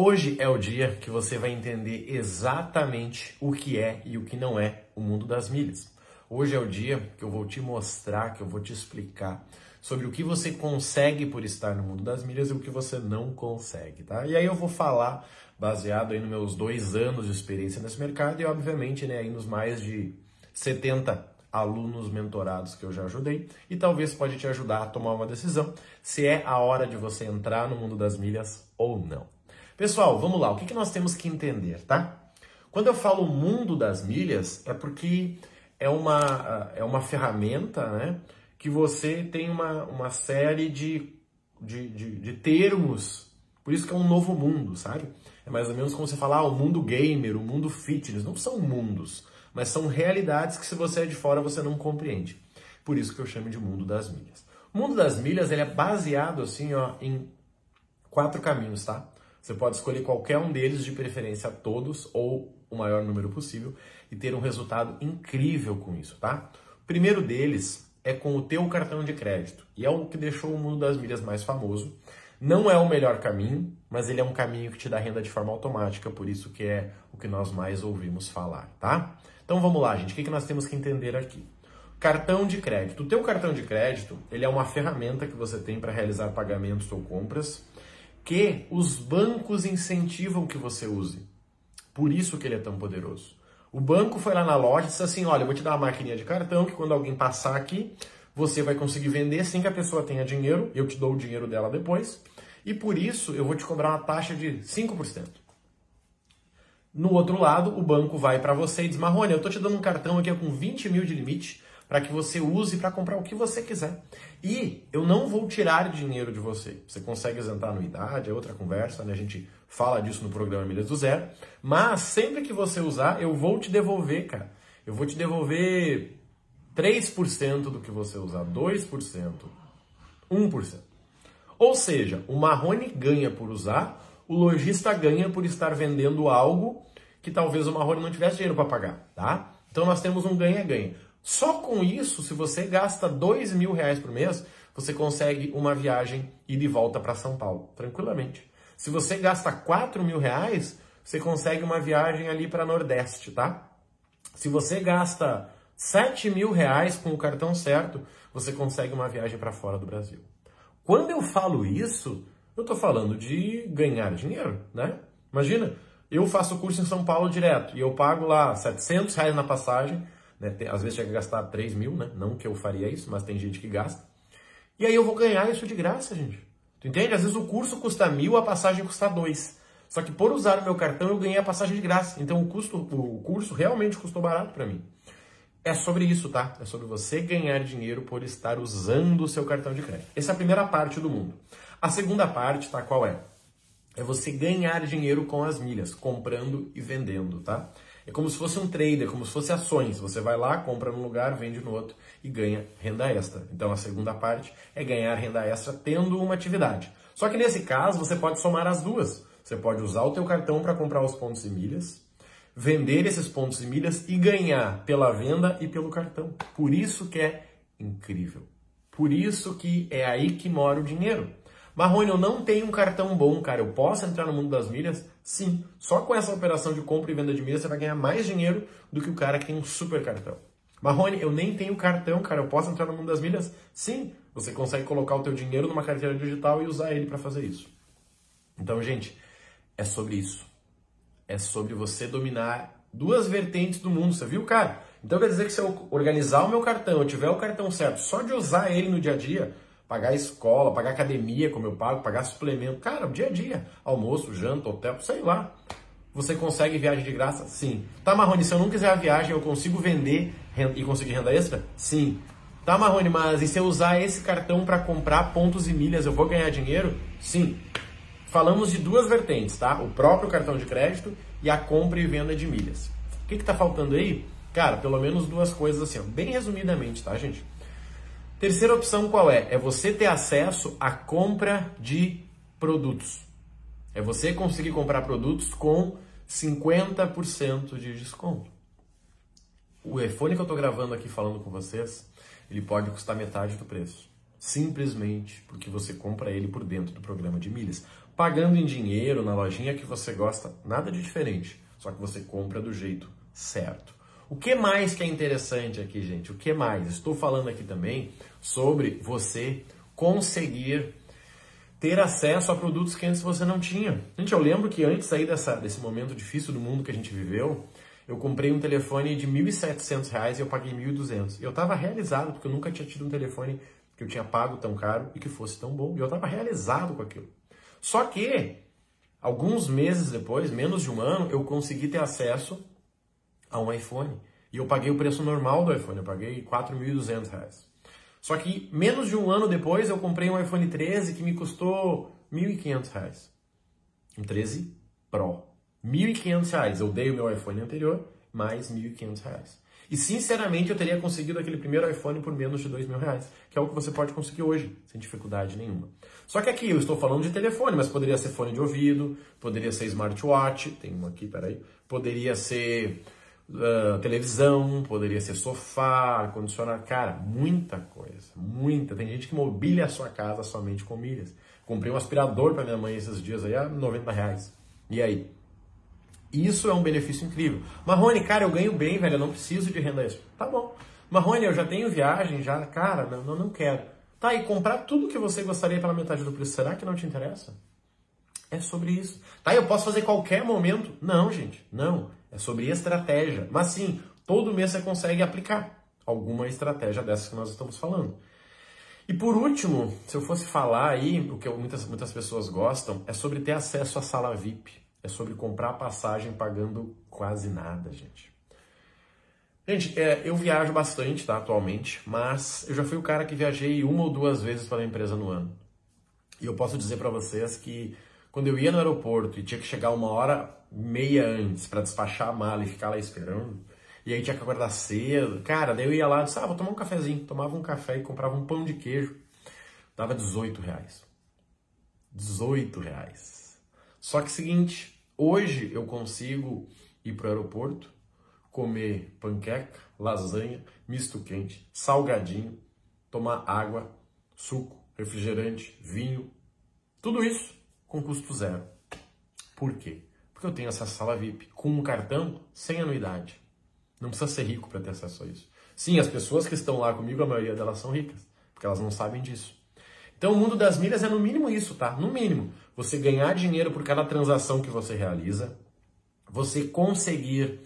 Hoje é o dia que você vai entender exatamente o que é e o que não é o mundo das milhas. Hoje é o dia que eu vou te mostrar, que eu vou te explicar sobre o que você consegue por estar no mundo das milhas e o que você não consegue, tá? E aí eu vou falar baseado aí nos meus dois anos de experiência nesse mercado e obviamente, né, aí nos mais de 70 alunos mentorados que eu já ajudei e talvez pode te ajudar a tomar uma decisão se é a hora de você entrar no mundo das milhas ou não. Pessoal, vamos lá, o que, que nós temos que entender, tá? Quando eu falo mundo das milhas, é porque é uma, é uma ferramenta né, que você tem uma, uma série de, de, de, de termos, por isso que é um novo mundo, sabe? É mais ou menos como você falar, ah, o mundo gamer, o mundo fitness, não são mundos, mas são realidades que se você é de fora você não compreende. Por isso que eu chamo de mundo das milhas. O mundo das milhas ele é baseado assim ó, em quatro caminhos, tá? Você pode escolher qualquer um deles, de preferência todos ou o maior número possível e ter um resultado incrível com isso, tá? O primeiro deles é com o teu cartão de crédito e é o que deixou o mundo das milhas mais famoso. Não é o melhor caminho, mas ele é um caminho que te dá renda de forma automática, por isso que é o que nós mais ouvimos falar, tá? Então vamos lá, gente, o que, nós temos que entender aqui? Cartão de crédito. O teu cartão de crédito, ele é uma ferramenta que você tem para realizar pagamentos ou compras que os bancos incentivam que você use. Por isso que ele é tão poderoso. O banco foi lá na loja e disse assim: olha, eu vou te dar uma maquininha de cartão que quando alguém passar aqui, você vai conseguir vender sem que a pessoa tenha dinheiro, eu te dou o dinheiro dela depois, e por isso eu vou te cobrar uma taxa de 5%. No outro lado, o banco vai para você e diz: Marrone, eu estou te dando um cartão aqui com 20 mil de limite para que você use para comprar o que você quiser. E eu não vou tirar dinheiro de você. Você consegue isentar anuidade, é outra conversa, né? A gente fala disso no programa Milhas do Zero. Mas sempre que você usar, eu vou te devolver, cara. Eu vou te devolver 3% do que você usar, 2%, 1%. Ou seja, o Marrone ganha por usar, o lojista ganha por estar vendendo algo que talvez o Marrone não tivesse dinheiro para pagar, tá? Então nós temos um ganha-ganha. Só com isso, se você gasta dois mil reais por mês, você consegue uma viagem e de volta para São Paulo, tranquilamente. Se você gasta quatro mil reais, você consegue uma viagem ali para Nordeste, tá? Se você gasta sete mil reais com o cartão certo, você consegue uma viagem para fora do Brasil. Quando eu falo isso, eu estou falando de ganhar dinheiro, né? Imagina, eu faço curso em São Paulo direto e eu pago lá 700 reais na passagem né? Tem, às vezes chega a gastar 3 mil, né? Não que eu faria isso, mas tem gente que gasta. E aí eu vou ganhar isso de graça, gente. Tu entende? Às vezes o curso custa mil, a passagem custa dois. Só que por usar o meu cartão eu ganhei a passagem de graça. Então o, custo, o curso realmente custou barato para mim. É sobre isso, tá? É sobre você ganhar dinheiro por estar usando o seu cartão de crédito. Essa é a primeira parte do mundo. A segunda parte, tá? Qual é? É você ganhar dinheiro com as milhas, comprando e vendendo, tá? É como se fosse um trader, como se fosse ações. Você vai lá, compra num lugar, vende no outro e ganha renda extra. Então a segunda parte é ganhar renda extra tendo uma atividade. Só que nesse caso você pode somar as duas. Você pode usar o teu cartão para comprar os pontos e milhas, vender esses pontos e milhas e ganhar pela venda e pelo cartão. Por isso que é incrível. Por isso que é aí que mora o dinheiro. Marrone, eu não tenho um cartão bom, cara. Eu posso entrar no mundo das milhas? Sim. Só com essa operação de compra e venda de milhas você vai ganhar mais dinheiro do que o cara que tem um super cartão. Marrone, eu nem tenho cartão, cara. Eu posso entrar no mundo das milhas? Sim. Você consegue colocar o teu dinheiro numa carteira digital e usar ele para fazer isso. Então, gente, é sobre isso. É sobre você dominar duas vertentes do mundo. Você viu, cara? Então quer dizer que se eu organizar o meu cartão, eu tiver o cartão certo, só de usar ele no dia a dia, pagar escola, pagar academia, como eu pago, pagar suplemento. Cara, dia a dia, almoço, janta, hotel, sei lá. Você consegue viagem de graça? Sim. Tá, Marrone, se eu não quiser a viagem, eu consigo vender e conseguir renda extra? Sim. Tá, Marrone, mas e se eu usar esse cartão para comprar pontos e milhas, eu vou ganhar dinheiro? Sim. Falamos de duas vertentes, tá? O próprio cartão de crédito e a compra e venda de milhas. O que, que tá faltando aí? Cara, pelo menos duas coisas assim, ó, bem resumidamente, tá, gente? Terceira opção qual é? É você ter acesso à compra de produtos. É você conseguir comprar produtos com 50% de desconto. O iPhone que eu estou gravando aqui falando com vocês, ele pode custar metade do preço. Simplesmente porque você compra ele por dentro do programa de milhas. pagando em dinheiro na lojinha que você gosta, nada de diferente, só que você compra do jeito certo. O que mais que é interessante aqui, gente? O que mais? Estou falando aqui também sobre você conseguir ter acesso a produtos que antes você não tinha. Gente, eu lembro que antes aí dessa, desse momento difícil do mundo que a gente viveu, eu comprei um telefone de R$ 1.700 e eu paguei R$ 1.200. Eu estava realizado, porque eu nunca tinha tido um telefone que eu tinha pago tão caro e que fosse tão bom. E eu estava realizado com aquilo. Só que, alguns meses depois, menos de um ano, eu consegui ter acesso a um iPhone. E eu paguei o preço normal do iPhone, eu paguei R$ 4.200. Só que menos de um ano depois eu comprei um iPhone 13 que me custou R$ 1.500. Um 13 Pro. R$ 1.500. Eu dei o meu iPhone anterior, mais R$ 1.500. E sinceramente eu teria conseguido aquele primeiro iPhone por menos de dois mil reais, que é o que você pode conseguir hoje, sem dificuldade nenhuma. Só que aqui eu estou falando de telefone, mas poderia ser fone de ouvido, poderia ser smartwatch, tem um aqui, peraí, poderia ser uh, televisão, poderia ser sofá, ar-condicionado, cara, muita coisa, muita. Tem gente que mobília a sua casa somente com milhas. Comprei um aspirador para minha mãe esses dias aí a 90 reais. E aí? Isso é um benefício incrível. Marrone, cara, eu ganho bem, velho, eu não preciso de renda extra. Tá bom. Marrone, eu já tenho viagem, já, cara, não, não quero. Tá, e comprar tudo que você gostaria pela metade do preço, será que não te interessa? É sobre isso. Tá, eu posso fazer qualquer momento? Não, gente, não. É sobre estratégia. Mas sim, todo mês você consegue aplicar alguma estratégia dessas que nós estamos falando. E por último, se eu fosse falar aí, o que muitas, muitas pessoas gostam, é sobre ter acesso à sala VIP. É sobre comprar passagem pagando quase nada, gente. Gente, é, eu viajo bastante, tá, atualmente, mas eu já fui o cara que viajei uma ou duas vezes para a empresa no ano. E eu posso dizer para vocês que quando eu ia no aeroporto e tinha que chegar uma hora meia antes para despachar a mala e ficar lá esperando, e aí tinha que acordar cedo, cara, daí eu ia lá e disse, ah, vou tomar um cafezinho. Tomava um café e comprava um pão de queijo. Dava 18 reais. 18 reais. Só que seguinte, hoje eu consigo ir pro aeroporto, comer panqueca, lasanha, misto quente, salgadinho, tomar água, suco, refrigerante, vinho, tudo isso com custo zero. Por quê? Porque eu tenho essa sala VIP com um cartão sem anuidade. Não precisa ser rico para ter acesso a isso. Sim, as pessoas que estão lá comigo, a maioria delas são ricas, porque elas não sabem disso. Então o mundo das milhas é no mínimo isso, tá? No mínimo, você ganhar dinheiro por cada transação que você realiza, você conseguir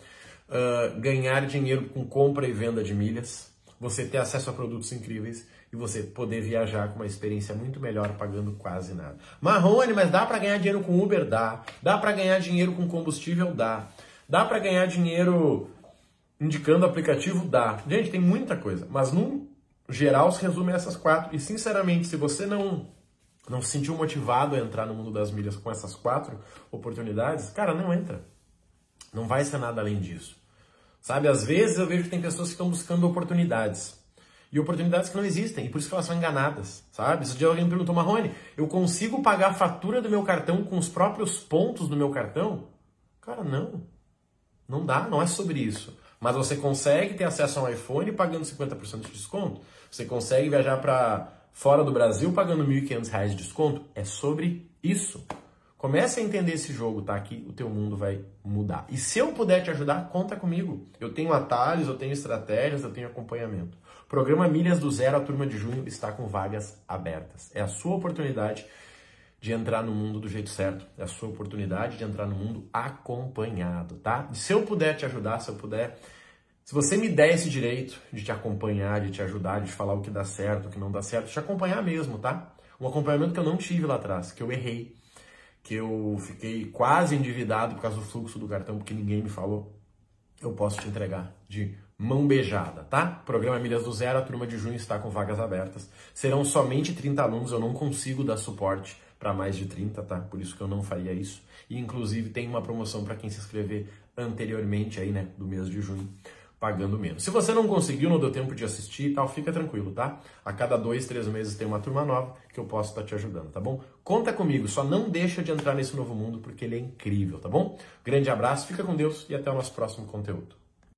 uh, ganhar dinheiro com compra e venda de milhas, você ter acesso a produtos incríveis e você poder viajar com uma experiência muito melhor pagando quase nada. Marrone, mas dá para ganhar dinheiro com Uber? Dá. Dá para ganhar dinheiro com combustível? Dá. Dá para ganhar dinheiro indicando aplicativo? Dá. Gente, tem muita coisa, mas no geral se resume a essas quatro. E sinceramente, se você não não se sentiu motivado a entrar no mundo das milhas com essas quatro oportunidades, cara, não entra. Não vai ser nada além disso. Sabe, às vezes eu vejo que tem pessoas que estão buscando oportunidades. E oportunidades que não existem, e por isso que elas são enganadas, sabe? Se alguém me perguntou, Marrone, eu consigo pagar a fatura do meu cartão com os próprios pontos do meu cartão? Cara, não. Não dá, não é sobre isso. Mas você consegue ter acesso a um iPhone pagando 50% de desconto. Você consegue viajar para fora do Brasil pagando R$ 1.500 de desconto. É sobre isso. Comece a entender esse jogo, tá? Que o teu mundo vai mudar. E se eu puder te ajudar, conta comigo. Eu tenho atalhos, eu tenho estratégias, eu tenho acompanhamento. Programa Milhas do Zero, a turma de junho, está com vagas abertas. É a sua oportunidade de entrar no mundo do jeito certo. É a sua oportunidade de entrar no mundo acompanhado, tá? E se eu puder te ajudar, se eu puder se você me der esse direito de te acompanhar, de te ajudar, de falar o que dá certo, o que não dá certo, te acompanhar mesmo, tá? Um acompanhamento que eu não tive lá atrás, que eu errei, que eu fiquei quase endividado por causa do fluxo do cartão, porque ninguém me falou, eu posso te entregar de mão beijada, tá? Programa Milhas do Zero, a turma de junho está com vagas abertas. Serão somente 30 alunos, eu não consigo dar suporte para mais de 30, tá? Por isso que eu não faria isso. E inclusive tem uma promoção para quem se inscrever anteriormente aí, né, do mês de junho pagando menos. Se você não conseguiu, não deu tempo de assistir e tal, fica tranquilo, tá? A cada dois, três meses tem uma turma nova que eu posso estar te ajudando, tá bom? Conta comigo, só não deixa de entrar nesse novo mundo porque ele é incrível, tá bom? Grande abraço, fica com Deus e até o nosso próximo conteúdo.